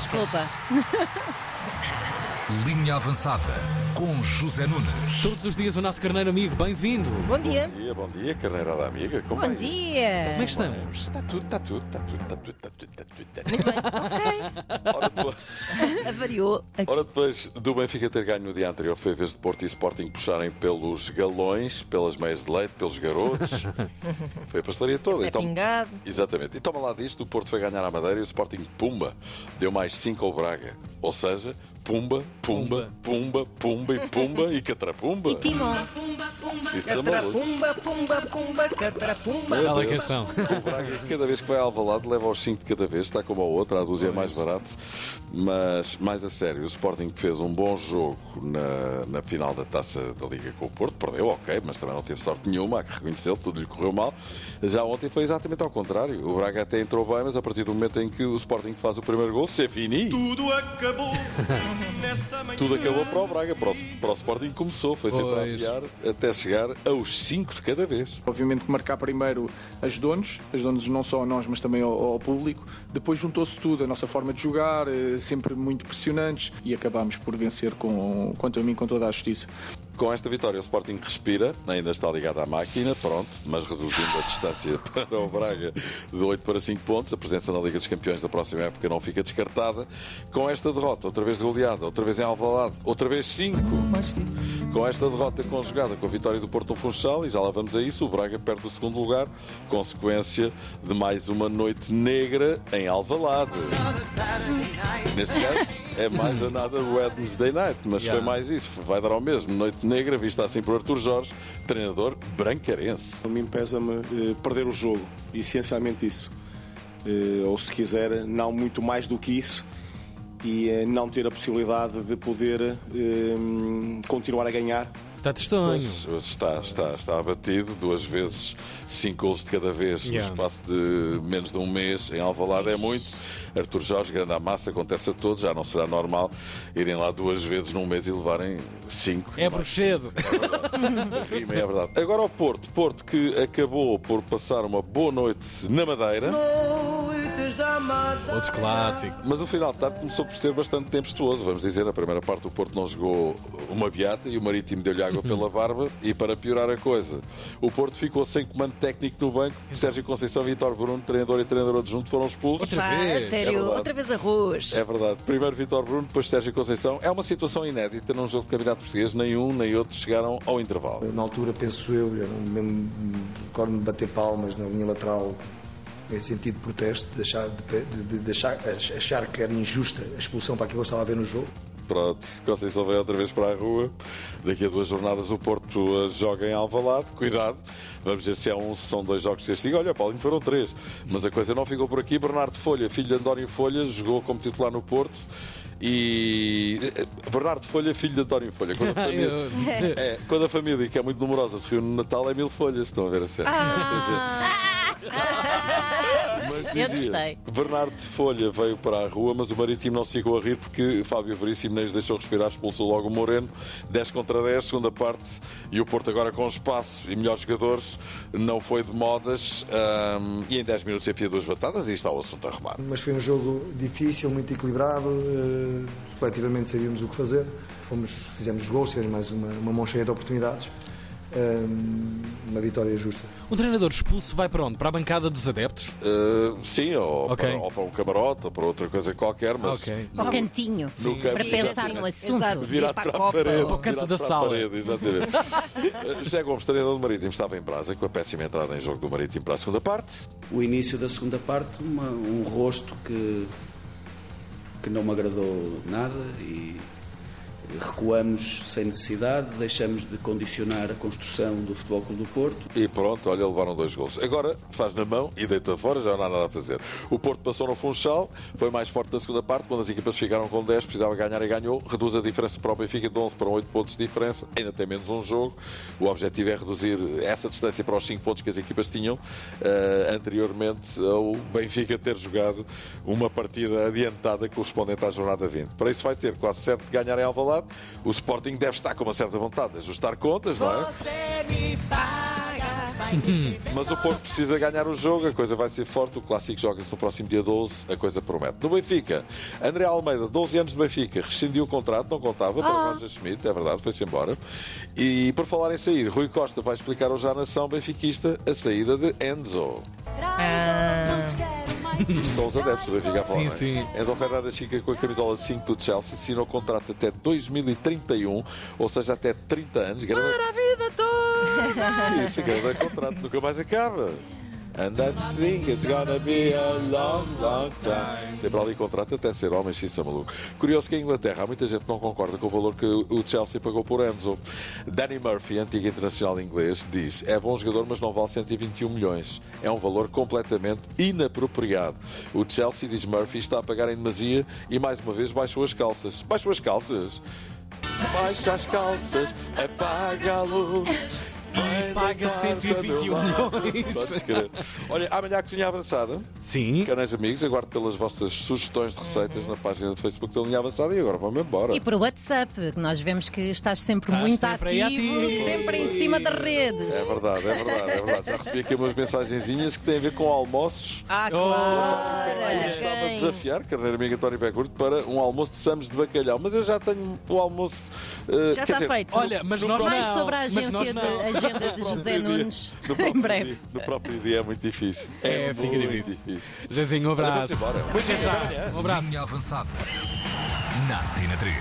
zeker. Kloppen. Linha Avançada com José Nunes. Todos os dias o nosso carneiro amigo, bem-vindo. Bom dia. Bom dia, bom dia, carneirada amiga. Como Bom é dia. Como é que estamos? Está tudo, está tudo, está tudo, está tudo, está tudo, está tudo. Está tudo. Muito bem. Ok. Ora, depois, Avariou. ora, depois do Benfica ter ganho no dia anterior, foi a vez de Porto e Sporting puxarem pelos galões, pelas meias de leite, pelos garotos. Foi a pastelaria toda. É Então, pingado. exatamente. E toma lá disto, o Porto foi ganhar a Madeira e o Sporting, pumba, deu mais 5 ao Braga. Ou seja, pumba, pumba, pumba, pumba e pumba e catrapumba. E Timon. É maluco. Pumba, pumba, pumba, catrapumba. Bela canção. O Braga, cada vez que vai ao Alvalade, leva aos 5 de cada vez, está como a outra, a dúzia é mais barato. Mas, mais a sério, o Sporting fez um bom jogo na, na final da taça da Liga com o Porto, perdeu, ok, mas também não teve sorte nenhuma, há que reconhecê-lo, tudo lhe correu mal. Já ontem foi exatamente ao contrário. O Braga até entrou bem, mas a partir do momento em que o Sporting faz o primeiro gol, se fini. Tudo acabou. Tudo acabou para o Braga, para o, para o Sporting começou, foi sempre a Pois. aviar até chegar aos 5 de cada vez. Obviamente que marcar primeiro ajudou-nos, ajudou-nos não só a nós, mas também ao, ao público. Depois juntou-se tudo, a nossa forma de jogar, eh, sempre muito pressionantes, e acabámos por vencer, com, quanto a mim, com toda a justiça. Com esta vitória, o Sporting respira, ainda está ligado à máquina, pronto, mas reduzindo a distância para o Braga de 8 para 5 pontos. A presença na Liga dos Campeões da próxima época não fica descartada. Com esta derrota, outra vez de goleada, outra vez em Alvalade, outra vez 5. Com esta derrota conjugada com a vitória do Porto Funchal, e já lá vamos a isso, o Braga perde o segundo lugar, consequência de mais uma noite negra em Alvalade. Neste caso, é mais a nada Wednesday Night, mas Yeah. foi mais isso, vai dar ao mesmo. Noite negra, vista assim por Artur Jorge, treinador brancarense. A mim pesa-me eh, perder o jogo, essencialmente isso. Eh, ou se quiser, não muito mais do que isso, e eh, não ter a possibilidade de poder continuar a ganhar. Está tristonho. Está, está, está abatido, duas vezes, cinco gols de cada vez Yeah. no espaço de menos de um mês em Alvalade é muito. Artur Jorge, grande à massa, acontece a todos, já não será normal irem lá duas vezes num mês e levarem cinco. É bruxedo. Rima, é verdade. Agora ao Porto. Porto que acabou por passar uma boa noite na Madeira, Outro clássico. mas o final de tarde começou por ser bastante tempestuoso. Vamos dizer, na primeira parte o Porto não jogou uma beata e o Marítimo deu-lhe água pela barba. E para piorar a coisa, o Porto ficou sem comando técnico no banco. Sérgio Conceição e Vitor Bruno, treinador e treinador adjunto, foram expulsos. Outra Pá, vez. a É sério, verdade. outra vez arroz. É verdade. Primeiro Vitor Bruno, depois Sérgio Conceição. É uma situação inédita num jogo de campeonato português. Nem um nem outro chegaram ao intervalo. Na altura, penso eu, eu não me lembro, recordo-me de bater palmas na linha lateral em sentido de protesto, de achar, de, de- deixar- achar que era injusta a expulsão para aquilo que eu estava a ver no jogo. Pronto, Conceição vai outra vez para a rua. Daqui a duas jornadas o Porto eh, joga em Alvalade. Cuidado, vamos ver se é um, se são dois jogos que castigo. Olha, Paulinho, foram três. Mas a coisa não ficou por aqui. Bernardo Folha, filho de António Folha, jogou como titular no Porto. E eh, Bernardo Folha, filho de António Folha. Quando a família, é, quando a família, que é muito numerosa, se reúne no Natal, é mil folhas. Estão a ver a sério. Mas Eu gostei. Bernardo de Folha veio para a rua, mas o Marítimo não se ficou a rir porque Fábio Veríssimo nem os deixou respirar, expulsou logo o Moreno. 10 contra 10, segunda parte. E o Porto agora com espaço e melhores jogadores não foi de modas. ahm, e em 10 minutos enfia duas batatas e está o assunto arrumado. Mas foi um jogo difícil, muito equilibrado, eh, coletivamente sabíamos o que fazer. Fomos, fizemos gols, tivemos mais uma, uma mão cheia de oportunidades. Uma vitória justa. Um treinador expulso vai para onde? Para a bancada dos adeptos? Ah, sim, ou, Ok. para, ou para um camarote ou para outra coisa qualquer, mas Ok. Ao cantinho. no campo, Para pensar no assunto. Virado para para a parede. Para o canto da para sala. parede, exatamente. Eh, José Gomes, treinador do Marítimo, estava em brasa com a péssima entrada em jogo do Marítimo para a segunda parte. o início da segunda parte, uma- um rosto que, que não me agradou nada e recuamos sem necessidade, deixamos de condicionar a construção do Futebol Clube do Porto. E pronto, olha, levaram dois gols. Agora faz na mão e deita fora, já não há nada a fazer. O Porto passou no Funchal, foi mais forte na segunda parte, quando as equipas ficaram com 10, precisava ganhar e ganhou. Reduz a diferença para o Benfica de 11 para 8 pontos de diferença, ainda tem menos um jogo. O objetivo é reduzir essa distância para os 5 pontos que as equipas tinham eh, anteriormente ao Benfica ter jogado uma partida adiantada correspondente à jornada 20. Para isso vai ter quase certo de ganhar em Alvalade. O Sporting deve estar com uma certa vontade de ajustar contas, não é? Mas o Porto precisa ganhar o jogo, a coisa vai ser forte. O clássico joga-se no próximo dia 12, a coisa promete. No Benfica, André Almeida, 12 anos de Benfica, rescindiu o contrato, não contava, para o Roger Schmidt, é verdade, foi-se embora. E por falar em sair, Rui Costa vai explicar hoje à nação benfiquista a saída de Enzo. Isto são os adeptos do Benfica a falar, Sim, não é? sim. Enzo Fernandes fica com a camisola 5 do Chelsea, assinou contrato até 2031, ou seja, até 30 anos. Grande... Para a vida toda! Sim, esse grande contrato nunca mais acaba. And think it's gonna be a long, long time. Tem para ali contrato até ser homem, sim, maluco. Curioso que em Inglaterra há muita gente que não concorda com o valor que o Chelsea pagou por Enzo. Danny Murphy, antigo internacional inglês, diz: é bom jogador, mas não vale 121 milhões. É um valor completamente inapropriado. O Chelsea, diz Murphy, está a pagar em demasia e mais uma vez baixou as calças. Baixou as calças? Baixa as calças, apaga a luz. E paga 121 milhões. Olha, amanhã a cozinha avançada. Sim. Caros amigos, aguardo pelas vossas sugestões de receitas na página do Facebook da Linha Avançada e agora vamos embora. E por WhatsApp, que nós vemos que estás sempre Estás muito sempre ativo, ativo. sempre em cima das redes. É verdade, é verdade, é verdade. Já recebi aqui umas mensagenzinhas que têm a ver com almoços. Ah, Oh. claro! Olha, estava a desafiar, carreira amiga António Pecurto, para um almoço de samos de bacalhau. Mas eu já tenho o almoço. eh, Já quer está dizer, feito. Olha, mas nós Mais não. sobre a agência de. Agenda de José dia- Nunes em breve. dia- no próprio dia é muito difícil. É, É, fica muito difícil. Zezinho, um abraço. é já. Um abraço. Linha avançada. Na Tina 3.